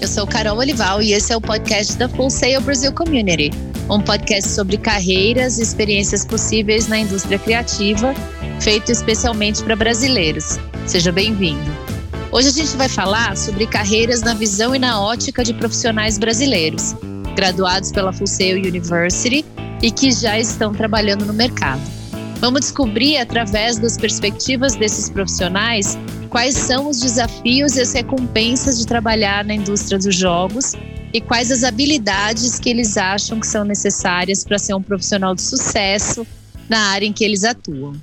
Eu sou Carol Olival e esse é o podcast da Full Sail Brasil Community, um podcast sobre carreiras e experiências possíveis na indústria criativa, feito especialmente para brasileiros. Seja bem-vindo. Hoje a gente vai falar sobre carreiras na visão e na ótica de profissionais brasileiros, graduados pela Full Sail University e que já estão trabalhando no mercado. Vamos descobrir, através das perspectivas desses profissionais, quais são os desafios e as recompensas de trabalhar na indústria dos jogos e quais as habilidades que eles acham que são necessárias para ser um profissional de sucesso na área em que eles atuam.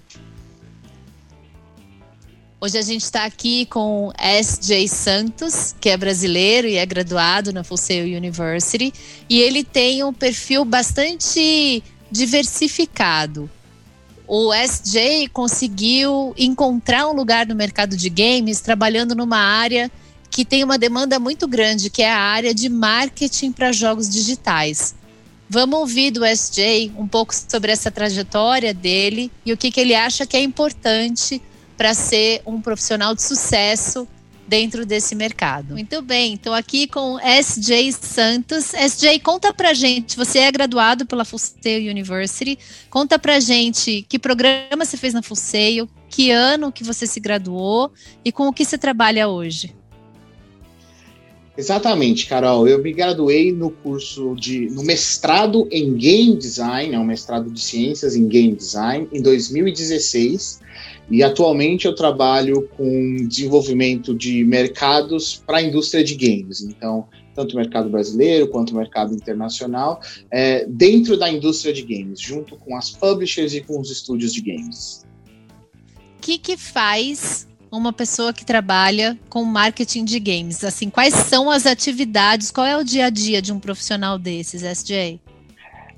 Hoje a gente está aqui com S.J. Santos, que é brasileiro e é graduado na Sail University, e ele tem um perfil bastante diversificado o SJ conseguiu encontrar um lugar no mercado de games trabalhando numa área que tem uma demanda muito grande, que é a área de marketing para jogos digitais. Vamos ouvir do SJ um pouco sobre essa trajetória dele e o que, que ele acha que é importante para ser um profissional de sucesso dentro desse mercado. Muito bem, estou aqui com SJ Santos. SJ, conta pra gente, você é graduado pela Full Sail University, conta pra gente que programa você fez na Full Sail, que ano que você se graduou e com o que você trabalha hoje. Exatamente, Carol. Eu me graduei no curso de no mestrado em Game Design, é um mestrado de ciências em Game Design, em 2016. E atualmente eu trabalho com desenvolvimento de mercados para a indústria de games. Então, tanto o mercado brasileiro quanto o mercado internacional, é, dentro da indústria de games, junto com as publishers e com os estúdios de games. O que, que faz uma pessoa que trabalha com marketing de games? Assim, quais são as atividades? Qual é o dia a dia de um profissional desses, SJ?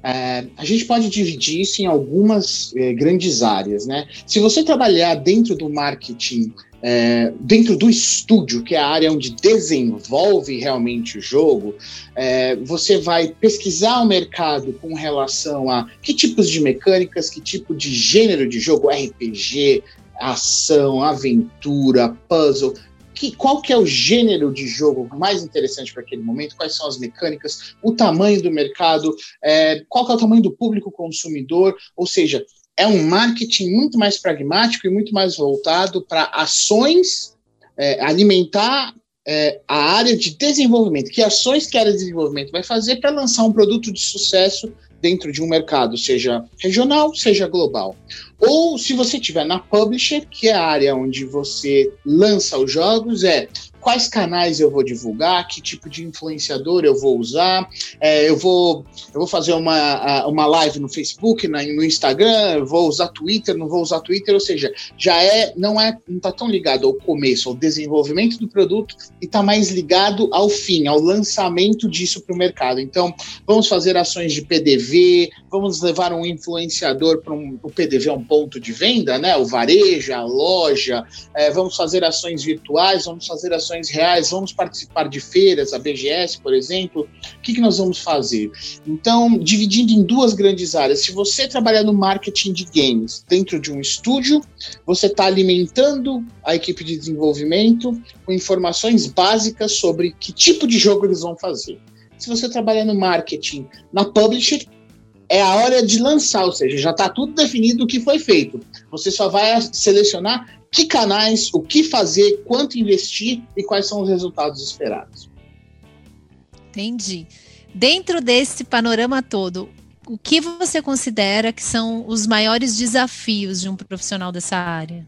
É, a gente pode dividir isso em algumas é, grandes áreas, né? Se você trabalhar dentro do marketing, é, dentro do estúdio, que é a área onde desenvolve realmente o jogo, é, você vai pesquisar o mercado com relação a que tipos de mecânicas, que tipo de gênero de jogo, RPG, ação, aventura, puzzle que, qual que é o gênero de jogo mais interessante para aquele momento, quais são as mecânicas, o tamanho do mercado, é, qual que é o tamanho do público consumidor, ou seja, é um marketing muito mais pragmático e muito mais voltado para ações, é, alimentar é, a área de desenvolvimento. Que ações que a área de desenvolvimento vai fazer para lançar um produto de sucesso dentro de um mercado, seja regional, seja global. Ou se você estiver na publisher, que é a área onde você lança os jogos, é quais canais eu vou divulgar, que tipo de influenciador eu vou usar, é, eu, vou, eu vou fazer uma, uma live no Facebook, na, no Instagram, vou usar Twitter, não vou usar Twitter, ou seja, já é, não é, não está tão ligado ao começo, ao desenvolvimento do produto e está mais ligado ao fim, ao lançamento disso para o mercado. Então, vamos fazer ações de PDV, vamos levar um influenciador para um, o PDV é um ponto de venda, né? O varejo, a loja, é, vamos fazer ações virtuais, vamos fazer ações reais, vamos participar de feiras, a BGS, por exemplo, o que, que nós vamos fazer? Então, dividindo em duas grandes áreas, se você trabalhar no marketing de games dentro de um estúdio, você está alimentando a equipe de desenvolvimento com informações básicas sobre que tipo de jogo eles vão fazer. Se você trabalhar no marketing na publisher, é a hora de lançar, ou seja, já está tudo definido o que foi feito. Você só vai selecionar que canais, o que fazer, quanto investir e quais são os resultados esperados. Entendi. Dentro desse panorama todo, o que você considera que são os maiores desafios de um profissional dessa área?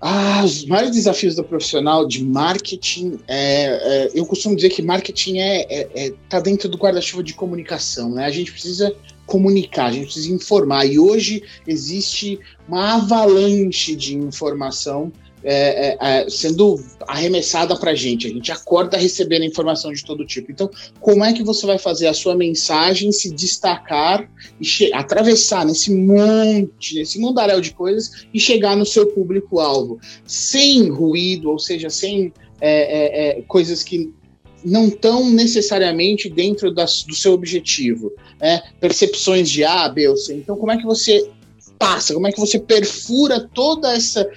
Ah, os maiores desafios do profissional de marketing, é, é, eu costumo dizer que marketing é, é, é tá dentro do guarda-chuva de comunicação, né? A gente precisa comunicar, a gente precisa informar. E hoje existe uma avalanche de informação é, é, é sendo arremessada para a gente. A gente acorda recebendo informação de todo tipo. Então, como é que você vai fazer a sua mensagem se destacar e atravessar nesse monte, nesse mundaréu de coisas e chegar no seu público-alvo sem ruído, ou seja, sem é, é, é coisas que não estão necessariamente dentro das, do seu objetivo, né? percepções de A, B ou C. Então, como é que você passa, como é que você perfura toda essa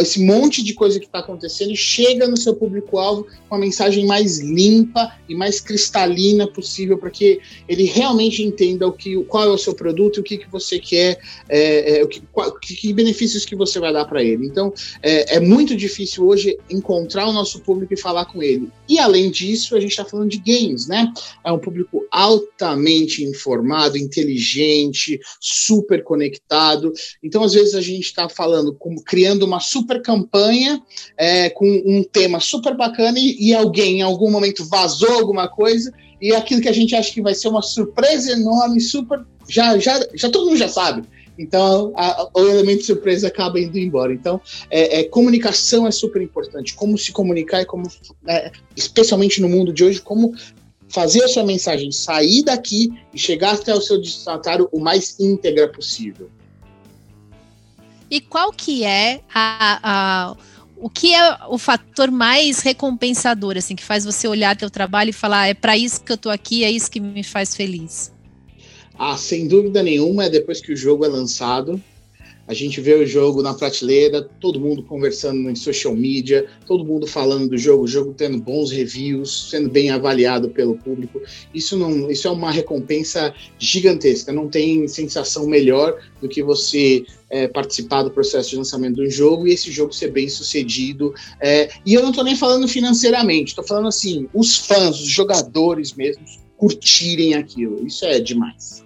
esse monte de coisa que está acontecendo e chega no seu público-alvo com a mensagem mais limpa e mais cristalina possível para que ele realmente entenda o que, qual é o seu produto, o que, que você quer, é, é, o que, qual, que, benefícios que você vai dar para ele. Então, é, é muito difícil hoje encontrar o nosso público e falar com ele. E além disso, a gente está falando de games, né? É um público altamente informado, inteligente, super conectado. Então, às vezes, a gente está falando, como criando uma super campanha é, com um tema super bacana e, e alguém em algum momento vazou alguma coisa e aquilo que a gente acha que vai ser uma surpresa enorme, super. Já, já, já todo mundo já sabe. Então, a, o elemento de surpresa acaba indo embora. Então, é, é, comunicação é super importante. Como se comunicar e como, é, especialmente no mundo de hoje, como fazer a sua mensagem sair daqui e chegar até o seu destinatário o mais íntegra possível. E qual que é a, a, o que é o fator mais recompensador, assim, que faz você olhar teu trabalho e falar, ah, é para isso que eu tô aqui, é isso que me faz feliz? Ah, sem dúvida nenhuma, é depois que o jogo é lançado, a gente vê o jogo na prateleira, todo mundo conversando em social media, todo mundo falando do jogo, o jogo tendo bons reviews, sendo bem avaliado pelo público. Isso não, isso é uma recompensa gigantesca. Não tem sensação melhor do que você é, participar do processo de lançamento do jogo e esse jogo ser bem sucedido. É, e eu não estou nem falando financeiramente, estou falando assim, os fãs, os jogadores mesmo, curtirem aquilo. Isso é demais.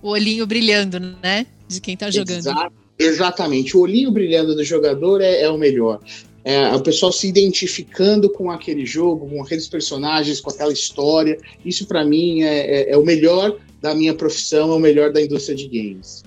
O olhinho brilhando, né? De quem está jogando. Exato, exatamente. O olhinho brilhando do jogador é, é o melhor. É, o pessoal se identificando com aquele jogo, com aqueles personagens, com aquela história. Isso, para mim, é, é, é, o melhor da minha profissão, é o melhor da indústria de games.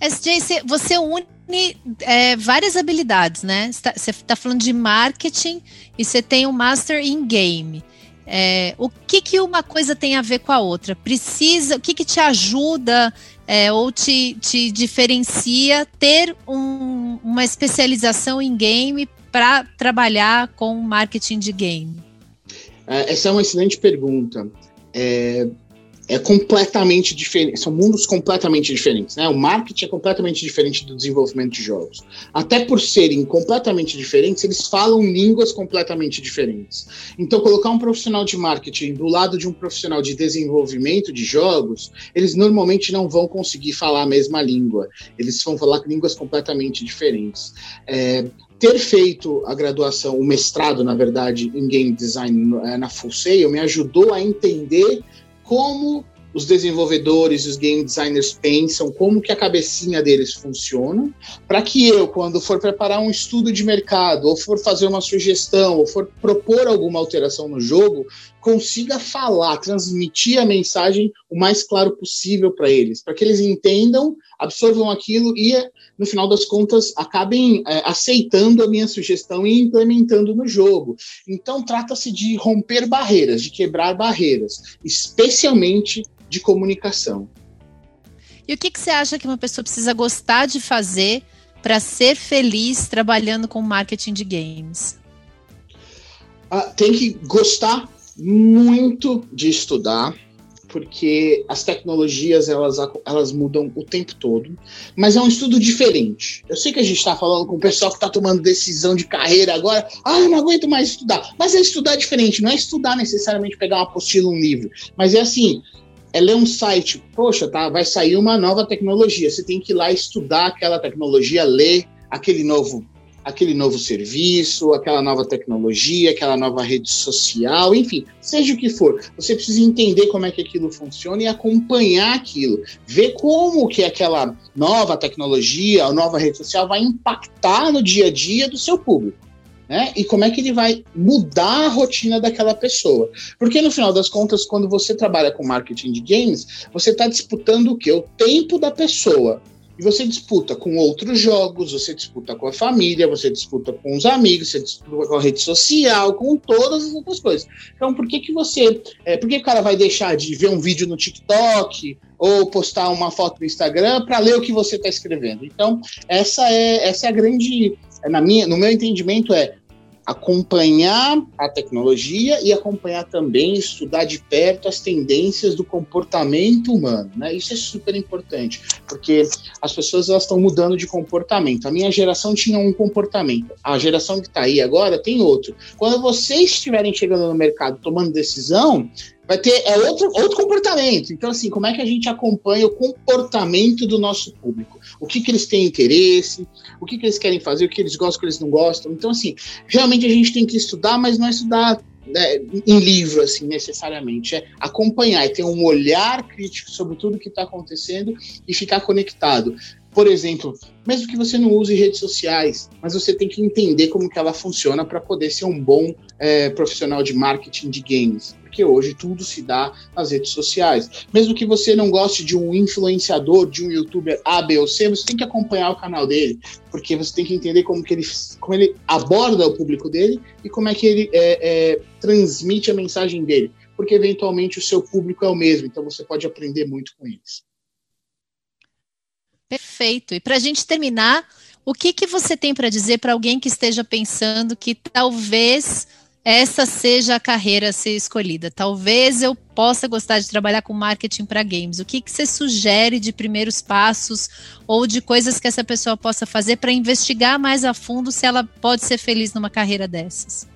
SJ, você une é, várias habilidades, né? Você está tá falando de marketing e você tem o um Master in Game. É, o que, que uma coisa tem a ver com a outra? Precisa, o que, que te ajuda é, ou te, te diferencia ter um, uma especialização em game para trabalhar com marketing de game? É, essa é uma excelente pergunta. É, é completamente diferente, são mundos completamente diferentes, né? O marketing é completamente diferente do desenvolvimento de jogos. Até por serem completamente diferentes, eles falam línguas completamente diferentes. Então, colocar um profissional de marketing do lado de um profissional de desenvolvimento de jogos, eles normalmente não vão conseguir falar a mesma língua. Eles vão falar línguas completamente diferentes. É, ter feito a graduação, o mestrado, na verdade, em game design é, na Full Sail, me ajudou a entender como os desenvolvedores, os game designers pensam, como que a cabecinha deles funciona, para que eu, quando for preparar um estudo de mercado, ou for fazer uma sugestão, ou for propor alguma alteração no jogo, consiga falar, transmitir a mensagem o mais claro possível para eles, para que eles entendam, absorvam aquilo e, no final das contas, acabem é, aceitando a minha sugestão e implementando no jogo. Então, trata-se de romper barreiras, de quebrar barreiras, especialmente de comunicação. E o que, que você acha que uma pessoa precisa gostar de fazer para ser feliz trabalhando com marketing de games? Ah, tem que gostar muito de estudar, porque as tecnologias elas, elas mudam o tempo todo, mas é um estudo diferente. Eu sei que a gente está falando com o pessoal que está tomando decisão de carreira agora, ah, eu não aguento mais estudar, mas é estudar diferente, não é estudar necessariamente pegar uma apostila, um livro, mas é assim, é ler um site, poxa, tá, vai sair uma nova tecnologia, você tem que ir lá estudar aquela tecnologia, ler aquele novo aquele novo serviço, aquela nova tecnologia, aquela nova rede social, enfim, seja o que for, você precisa entender como é que aquilo funciona e acompanhar aquilo, ver como que aquela nova tecnologia, a nova rede social vai impactar no dia a dia do seu público. Né? E como é que ele vai mudar a rotina daquela pessoa? Porque no final das contas, quando você trabalha com marketing de games, você está disputando o que? O tempo da pessoa. E você disputa com outros jogos, você disputa com a família, você disputa com os amigos, você disputa com a rede social, com todas as outras coisas. Então, por que que você, é, por que o cara vai deixar de ver um vídeo no TikTok ou postar uma foto no Instagram para ler o que você está escrevendo? Então, essa é essa é a grande, na minha, no meu entendimento é acompanhar a tecnologia e acompanhar também, estudar de perto as tendências do comportamento humano, né? Isso é super importante, porque as pessoas estão mudando de comportamento. A minha geração tinha um comportamento, a geração que está aí agora tem outro. Quando vocês estiverem chegando no mercado tomando decisão, vai ter é outro, outro comportamento. Então, assim, como é que a gente acompanha o comportamento do nosso público? O que, que eles têm interesse, o que, que eles querem fazer, o que eles gostam, o que eles não gostam. Então, assim, realmente a gente tem que estudar, mas não é estudar né, em livro, assim, necessariamente. É acompanhar e ter um olhar crítico sobre tudo que está acontecendo e ficar conectado. Por exemplo, mesmo que você não use redes sociais, mas você tem que entender como que ela funciona para poder ser um bom é, profissional de marketing de games porque hoje tudo se dá nas redes sociais. Mesmo que você não goste de um influenciador, de um youtuber A, B ou C, você tem que acompanhar o canal dele, porque você tem que entender como, que ele, como ele aborda o público dele e como é que ele é, é, transmite a mensagem dele, porque eventualmente o seu público é o mesmo, então você pode aprender muito com eles. Perfeito. E para a gente terminar, o que, que você tem para dizer para alguém que esteja pensando que talvez essa seja a carreira a ser escolhida. Talvez eu possa gostar de trabalhar com marketing para games. O que, que você sugere de primeiros passos ou de coisas que essa pessoa possa fazer para investigar mais a fundo se ela pode ser feliz numa carreira dessas?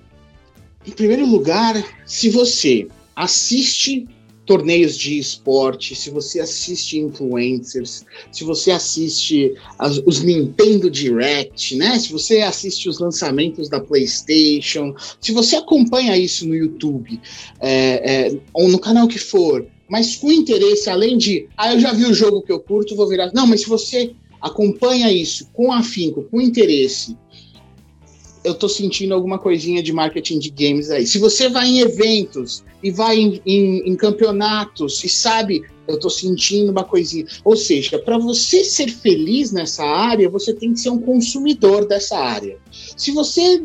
Em primeiro lugar, se você assiste torneios de esporte, se você assiste influencers, se você assiste as, os Nintendo Direct, né? Se você assiste os lançamentos da PlayStation, se você acompanha isso no YouTube é, é, ou no canal que for, mas com interesse, além de, ah, eu já vi o jogo que eu curto, vou virar. Não, mas se você acompanha isso com afinco, com interesse, eu tô sentindo alguma coisinha de marketing de games aí. Se você vai em eventos e vai em, em, em campeonatos e sabe, eu tô sentindo uma coisinha. Ou seja, para você ser feliz nessa área, você tem que ser um consumidor dessa área. Se você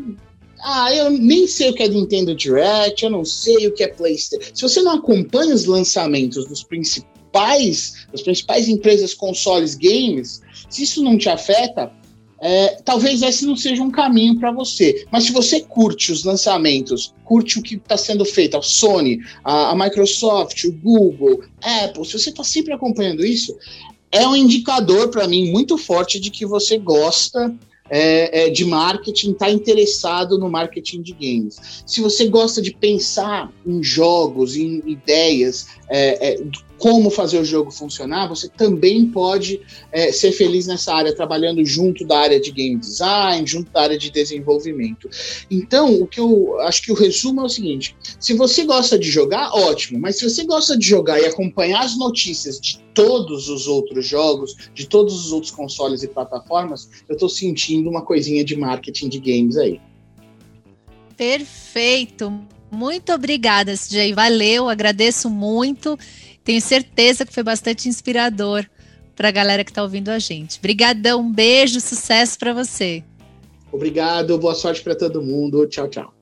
ah, eu nem sei o que é Nintendo Direct, eu não sei o que é PlayStation. Se você não acompanha os lançamentos dos principais, das principais empresas consoles games, se isso não te afeta, é, talvez esse não seja um caminho para você. Mas se você curte os lançamentos, curte o que está sendo feito, a Sony, a, a Microsoft, o Google, Apple, se você está sempre acompanhando isso, é um indicador para mim muito forte de que você gosta é, é, de marketing, está interessado no marketing de games. Se você gosta de pensar em jogos, em ideias, é, é como fazer o jogo funcionar, você também pode é, ser feliz nessa área, trabalhando junto da área de game design, junto da área de desenvolvimento. Então, o que eu acho que o resumo é o seguinte: se você gosta de jogar, ótimo, mas se você gosta de jogar e acompanhar as notícias de todos os outros jogos, de todos os outros consoles e plataformas, eu estou sentindo uma coisinha de marketing de games aí. Perfeito. Muito obrigada, CJ. Valeu, agradeço muito. Tenho certeza que foi bastante inspirador para a galera que está ouvindo a gente. Obrigadão, um beijo, sucesso para você. Obrigado, boa sorte para todo mundo. Tchau, tchau.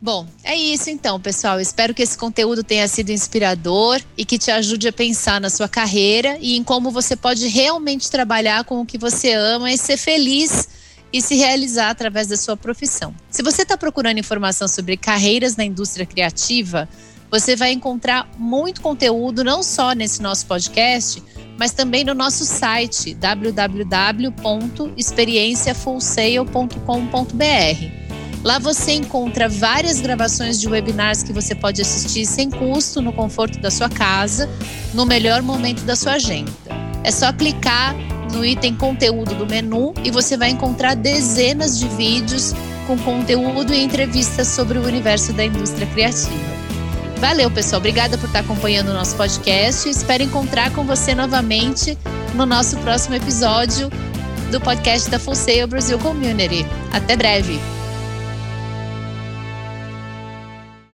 Bom, é isso então, pessoal. Espero que esse conteúdo tenha sido inspirador e que te ajude a pensar na sua carreira e em como você pode realmente trabalhar com o que você ama e ser feliz e se realizar através da sua profissão. Se você está procurando informação sobre carreiras na indústria criativa, você vai encontrar muito conteúdo, não só nesse nosso podcast, mas também no nosso site www.experienciafullsale.com.br. Lá você encontra várias gravações de webinars que você pode assistir sem custo, no conforto da sua casa, no melhor momento da sua agenda. É só clicar no item conteúdo do menu e você vai encontrar dezenas de vídeos com conteúdo e entrevistas sobre o universo da indústria criativa. Valeu, pessoal. Obrigada por estar acompanhando o nosso podcast. Espero encontrar com você novamente no nosso próximo episódio do podcast da Full Sail Brasil Community. Até breve.